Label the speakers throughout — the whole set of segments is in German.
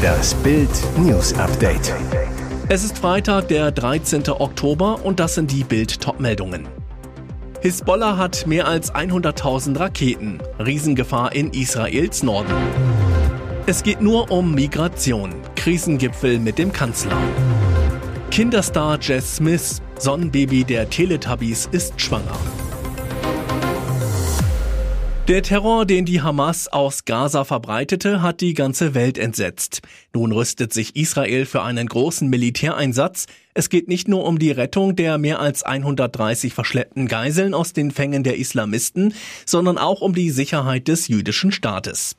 Speaker 1: Das Bild News Update.
Speaker 2: Es ist Freitag, der 13. Oktober und das sind die Bild Topmeldungen. Hisbollah hat mehr als 100.000 Raketen. Riesengefahr in Israels Norden. Es geht nur um Migration. Krisengipfel mit dem Kanzler. Kinderstar Jess Smith, Sonnenbaby der Teletubbies, ist schwanger. Der Terror, den die Hamas aus Gaza verbreitete, hat die ganze Welt entsetzt. Nun rüstet sich Israel für einen großen Militäreinsatz, es geht nicht nur um die Rettung der mehr als 130 verschleppten Geiseln aus den Fängen der Islamisten, sondern auch um die Sicherheit des jüdischen Staates.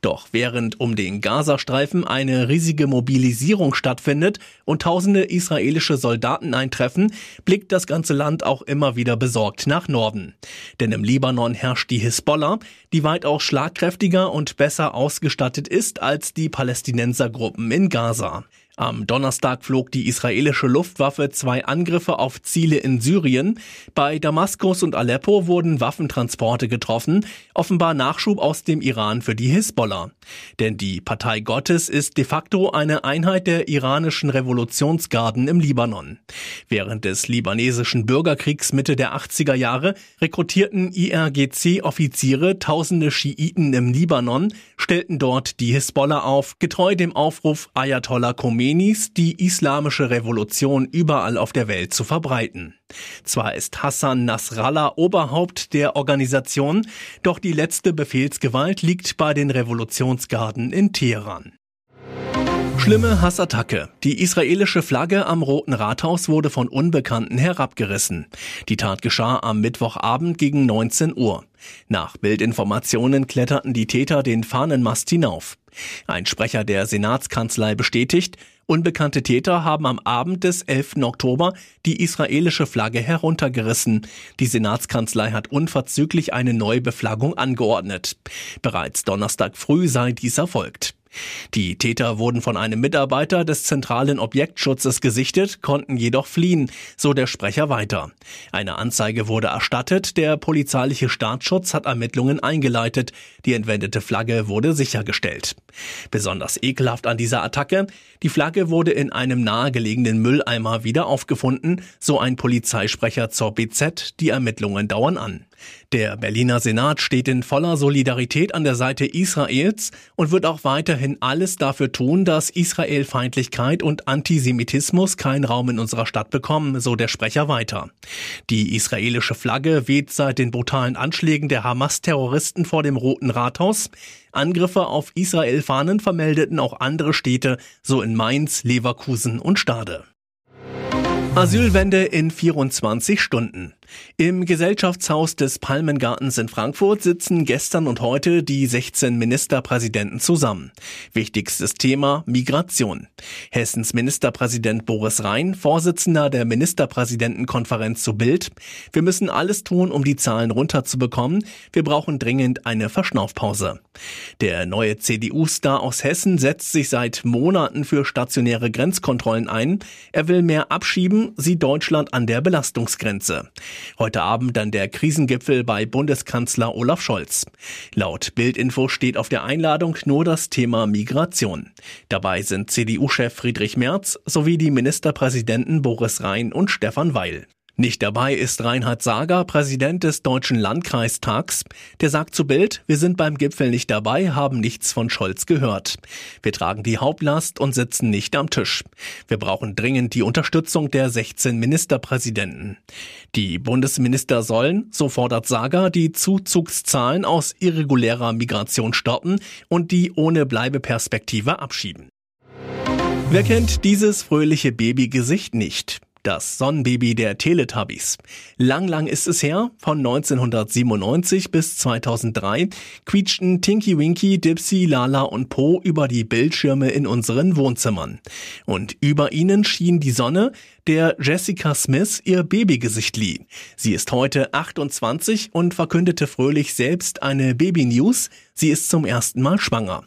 Speaker 2: Doch während um den Gazastreifen eine riesige Mobilisierung stattfindet und tausende israelische Soldaten eintreffen, blickt das ganze Land auch immer wieder besorgt nach Norden. Denn im Libanon herrscht die Hisbollah, die weitaus schlagkräftiger und besser ausgestattet ist als die Palästinensergruppen in Gaza. Am Donnerstag flog die israelische Luftwaffe zwei Angriffe auf Ziele in Syrien. Bei Damaskus und Aleppo wurden Waffentransporte getroffen, offenbar Nachschub aus dem Iran für die Hisbollah. Denn die Partei Gottes ist de facto eine Einheit der iranischen Revolutionsgarden im Libanon. Während des libanesischen Bürgerkriegs Mitte der 80er Jahre rekrutierten IRGC-Offiziere tausende Schiiten im Libanon, stellten dort die Hisbollah auf, getreu dem Aufruf Ayatollah Khomeini Khomeinis, die islamische Revolution überall auf der Welt zu verbreiten. Zwar ist Hassan Nasrallah Oberhaupt der Organisation, doch die letzte Befehlsgewalt liegt bei den Revolutionsgarden in Teheran. Schlimme Hassattacke. Die israelische Flagge am Roten Rathaus wurde von Unbekannten herabgerissen. Die Tat geschah am Mittwochabend gegen 19 Uhr. Nach Bildinformationen kletterten die Täter den Fahnenmast hinauf. Ein Sprecher der Senatskanzlei bestätigt, unbekannte Täter haben am Abend des 11. Oktober die israelische Flagge heruntergerissen. Die Senatskanzlei hat unverzüglich eine Neubeflaggung angeordnet. Bereits Donnerstag früh sei dies erfolgt. Die Täter wurden von einem Mitarbeiter des zentralen Objektschutzes gesichtet, konnten jedoch fliehen, so der Sprecher weiter. Eine Anzeige wurde erstattet, der polizeiliche Staatsschutz hat Ermittlungen eingeleitet, die entwendete Flagge wurde sichergestellt. Besonders ekelhaft an dieser Attacke, die Flagge wurde in einem nahegelegenen Mülleimer wieder aufgefunden, so ein Polizeisprecher zur BZ, die Ermittlungen dauern an. Der Berliner Senat steht in voller Solidarität an der Seite Israels und wird auch weiterhin alles dafür tun, dass Israelfeindlichkeit und Antisemitismus keinen Raum in unserer Stadt bekommen, so der Sprecher weiter. Die israelische Flagge weht seit den brutalen Anschlägen der Hamas-Terroristen vor dem Roten Rathaus. Angriffe auf Israel-Fahnen vermeldeten auch andere Städte, so in Mainz, Leverkusen und Stade. Asylwende in 24 Stunden. Im Gesellschaftshaus des Palmengartens in Frankfurt sitzen gestern und heute die 16 Ministerpräsidenten zusammen. Wichtigstes Thema Migration. Hessens Ministerpräsident Boris Rhein, Vorsitzender der Ministerpräsidentenkonferenz zu Bild. Wir müssen alles tun, um die Zahlen runterzubekommen. Wir brauchen dringend eine Verschnaufpause. Der neue CDU-Star aus Hessen setzt sich seit Monaten für stationäre Grenzkontrollen ein. Er will mehr abschieben, sie Deutschland an der Belastungsgrenze. Heute Abend dann der Krisengipfel bei Bundeskanzler Olaf Scholz. Laut Bildinfo steht auf der Einladung nur das Thema Migration. Dabei sind CDU-Chef Friedrich Merz sowie die Ministerpräsidenten Boris Rhein und Stefan Weil. Nicht dabei ist Reinhard Sager, Präsident des Deutschen Landkreistags. Der sagt zu Bild, wir sind beim Gipfel nicht dabei, haben nichts von Scholz gehört. Wir tragen die Hauptlast und sitzen nicht am Tisch. Wir brauchen dringend die Unterstützung der 16 Ministerpräsidenten. Die Bundesminister sollen, so fordert Sager, die Zuzugszahlen aus irregulärer Migration stoppen und die ohne Bleibeperspektive abschieben. Wer kennt dieses fröhliche Babygesicht nicht? Das Sonnenbaby der Teletubbies. Lang, lang ist es her, von 1997 bis 2003 quietschten Tinky Winky, Dipsy, Lala und Po über die Bildschirme in unseren Wohnzimmern. Und über ihnen schien die Sonne, der Jessica Smith ihr Babygesicht lieh. Sie ist heute 28 und verkündete fröhlich selbst eine Baby-News. Sie ist zum ersten Mal schwanger.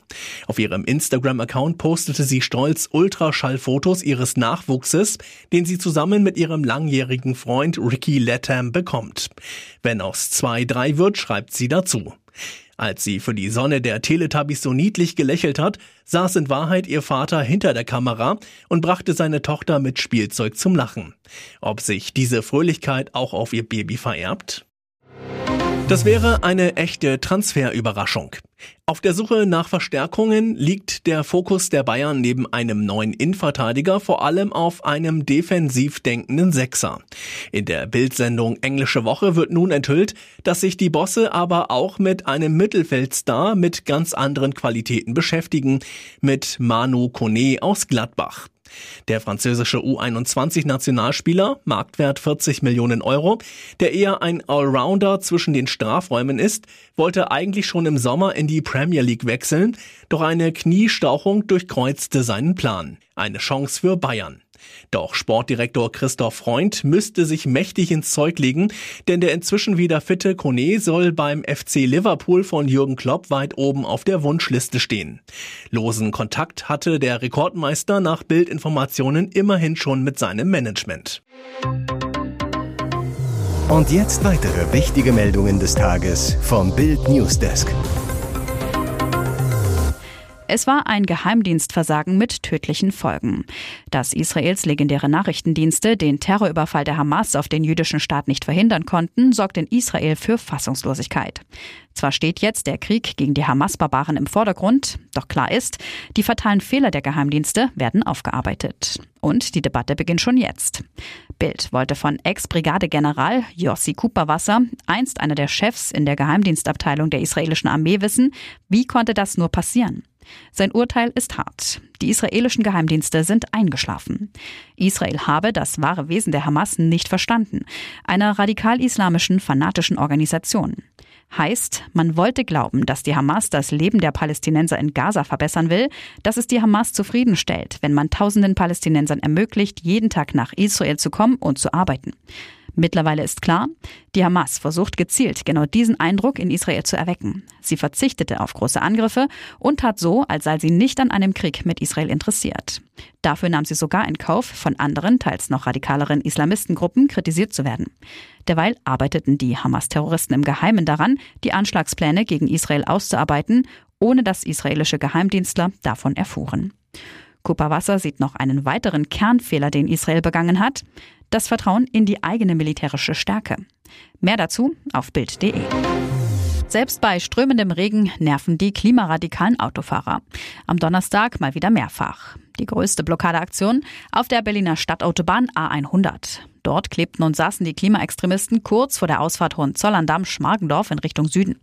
Speaker 2: Auf ihrem Instagram-Account postete sie stolz Ultraschallfotos ihres Nachwuchses, den sie zusammen mit ihrem langjährigen Freund Ricky Latham bekommt. Wenn aus zwei drei wird, schreibt sie dazu. Als sie für die Sonne der Teletubbies so niedlich gelächelt hat, saß in Wahrheit ihr Vater hinter der Kamera und brachte seine Tochter mit Spielzeug zum Lachen. Ob sich diese Fröhlichkeit auch auf ihr Baby vererbt? Das wäre eine echte Transferüberraschung. Auf der Suche nach Verstärkungen liegt der Fokus der Bayern neben einem neuen Innenverteidiger vor allem auf einem defensiv denkenden Sechser. In der Bildsendung Englische Woche wird nun enthüllt, dass sich die Bosse aber auch mit einem Mittelfeldstar mit ganz anderen Qualitäten beschäftigen, mit Manu Kone aus Gladbach. Der französische U21-Nationalspieler, Marktwert 40 Millionen Euro, der eher ein Allrounder zwischen den Strafräumen ist, wollte eigentlich schon im Sommer in die Premier League wechseln, doch eine Kniestauchung durchkreuzte seinen Plan. Eine Chance für Bayern. Doch Sportdirektor Christoph Freund müsste sich mächtig ins Zeug legen, denn der inzwischen wieder fitte Kone soll beim FC Liverpool von Jürgen Klopp weit oben auf der Wunschliste stehen. Losen Kontakt hatte der Rekordmeister nach Bildinformationen immerhin schon mit seinem Management.
Speaker 1: Und jetzt weitere wichtige Meldungen des Tages vom Bild Newsdesk.
Speaker 3: Es war ein Geheimdienstversagen mit tödlichen Folgen. Dass Israels legendäre Nachrichtendienste den Terrorüberfall der Hamas auf den jüdischen Staat nicht verhindern konnten, sorgt in Israel für Fassungslosigkeit. Zwar steht jetzt der Krieg gegen die Hamas-Barbaren im Vordergrund, doch klar ist, die fatalen Fehler der Geheimdienste werden aufgearbeitet. Und die Debatte beginnt schon jetzt. Bild wollte von Ex-Brigadegeneral Yossi Cooperwasser, einst einer der Chefs in der Geheimdienstabteilung der israelischen Armee, wissen, wie konnte das nur passieren? Sein Urteil ist hart. Die israelischen Geheimdienste sind eingeschlafen. Israel habe das wahre Wesen der Hamas nicht verstanden, einer radikal-islamischen fanatischen Organisation. Heißt, man wollte glauben, dass die Hamas das Leben der Palästinenser in Gaza verbessern will, dass es die Hamas zufriedenstellt, wenn man tausenden Palästinensern ermöglicht, jeden Tag nach Israel zu kommen und zu arbeiten. Mittlerweile ist klar, die Hamas versucht gezielt genau diesen Eindruck in Israel zu erwecken. Sie verzichtete auf große Angriffe und tat so, als sei sie nicht an einem Krieg mit Israel interessiert. Dafür nahm sie sogar in Kauf, von anderen, teils noch radikaleren Islamistengruppen kritisiert zu werden. Derweil arbeiteten die Hamas-Terroristen im Geheimen daran, die Anschlagspläne gegen Israel auszuarbeiten, ohne dass israelische Geheimdienstler davon erfuhren. Kupawasser sieht noch einen weiteren Kernfehler, den Israel begangen hat das Vertrauen in die eigene militärische Stärke. Mehr dazu auf Bild.de. Selbst bei strömendem Regen nerven die klimaradikalen Autofahrer. Am Donnerstag mal wieder mehrfach. Die größte Blockadeaktion auf der Berliner Stadtautobahn A100. Dort klebten und saßen die Klimaextremisten kurz vor der Ausfahrt Hohenzollern-Damm-Schmargendorf in Richtung Süden.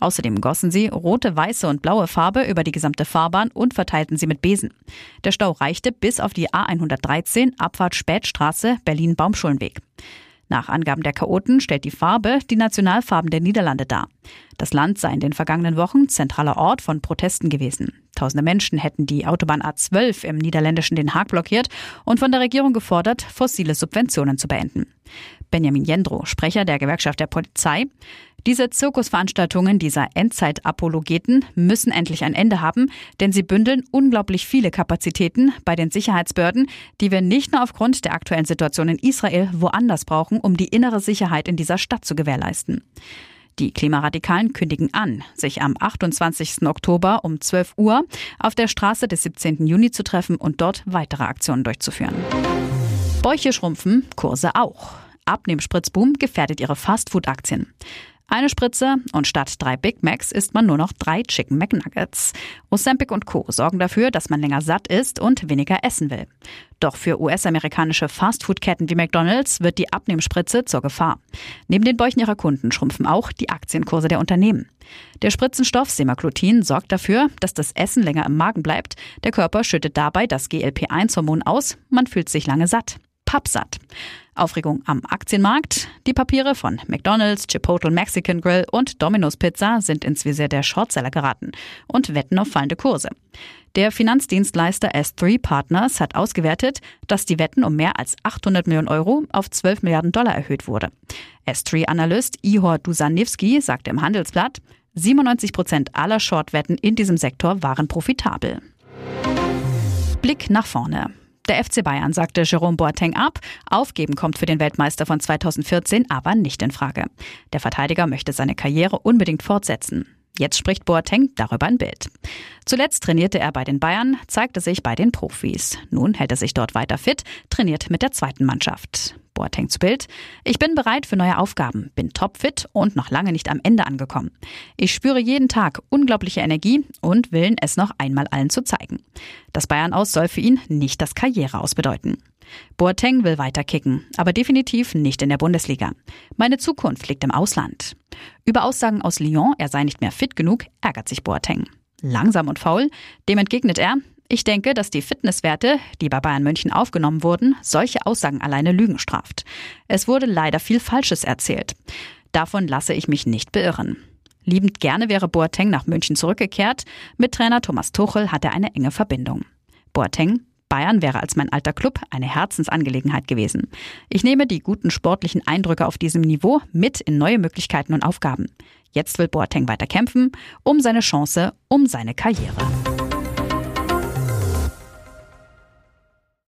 Speaker 3: Außerdem gossen sie rote, weiße und blaue Farbe über die gesamte Fahrbahn und verteilten sie mit Besen. Der Stau reichte bis auf die A113 Abfahrt Spätstraße Berlin-Baumschulenweg. Nach Angaben der Chaoten stellt die Farbe die Nationalfarben der Niederlande dar. Das Land sei in den vergangenen Wochen zentraler Ort von Protesten gewesen. Tausende Menschen hätten die Autobahn A12 im niederländischen Den Haag blockiert und von der Regierung gefordert, fossile Subventionen zu beenden. Benjamin Jendro, Sprecher der Gewerkschaft der Polizei. Diese Zirkusveranstaltungen dieser Endzeit-Apologeten müssen endlich ein Ende haben, denn sie bündeln unglaublich viele Kapazitäten bei den Sicherheitsbehörden, die wir nicht nur aufgrund der aktuellen Situation in Israel woanders brauchen, um die innere Sicherheit in dieser Stadt zu gewährleisten. Die Klimaradikalen kündigen an, sich am 28. Oktober um 12 Uhr auf der Straße des 17. Juni zu treffen und dort weitere Aktionen durchzuführen. Bäuche schrumpfen, Kurse auch. Abnehmspritzboom gefährdet ihre Fastfood-Aktien. Eine Spritze und statt drei Big Macs isst man nur noch drei Chicken McNuggets. Ozempic und Co. sorgen dafür, dass man länger satt isst und weniger essen will. Doch für US-amerikanische Fastfood-Ketten wie McDonald's wird die Abnehmspritze zur Gefahr. Neben den Bäuchen ihrer Kunden schrumpfen auch die Aktienkurse der Unternehmen. Der Spritzenstoff Semaglutinin sorgt dafür, dass das Essen länger im Magen bleibt. Der Körper schüttet dabei das GLP-1-Hormon aus. Man fühlt sich lange satt pappsatt. Aufregung am Aktienmarkt. Die Papiere von McDonald's, Chipotle Mexican Grill und Domino's Pizza sind ins Visier der Shortseller geraten und wetten auf fallende Kurse. Der Finanzdienstleister S3 Partners hat ausgewertet, dass die Wetten um mehr als 800 Millionen Euro auf 12 Milliarden Dollar erhöht wurde. S3-Analyst Ihor Dusanewski sagte im Handelsblatt, 97 Prozent aller Shortwetten in diesem Sektor waren profitabel. Blick nach vorne. Der FC Bayern sagte Jerome Boateng ab. Aufgeben kommt für den Weltmeister von 2014 aber nicht in Frage. Der Verteidiger möchte seine Karriere unbedingt fortsetzen. Jetzt spricht Boateng darüber ein Bild. Zuletzt trainierte er bei den Bayern, zeigte sich bei den Profis. Nun hält er sich dort weiter fit, trainiert mit der zweiten Mannschaft. Boateng zu Bild. Ich bin bereit für neue Aufgaben, bin topfit und noch lange nicht am Ende angekommen. Ich spüre jeden Tag unglaubliche Energie und Willen, es noch einmal allen zu zeigen. Das Bayern aus soll für ihn nicht das Karriereaus bedeuten. Boateng will weiter kicken, aber definitiv nicht in der Bundesliga. Meine Zukunft liegt im Ausland. Über Aussagen aus Lyon, er sei nicht mehr fit genug, ärgert sich Boateng. Langsam und faul, dem entgegnet er, ich denke, dass die Fitnesswerte, die bei Bayern München aufgenommen wurden, solche Aussagen alleine Lügen straft. Es wurde leider viel Falsches erzählt. Davon lasse ich mich nicht beirren. Liebend gerne wäre Boateng nach München zurückgekehrt. Mit Trainer Thomas Tuchel hat er eine enge Verbindung. Boateng, Bayern wäre als mein alter Club eine Herzensangelegenheit gewesen. Ich nehme die guten sportlichen Eindrücke auf diesem Niveau mit in neue Möglichkeiten und Aufgaben. Jetzt will Boateng weiter kämpfen, um seine Chance, um seine Karriere.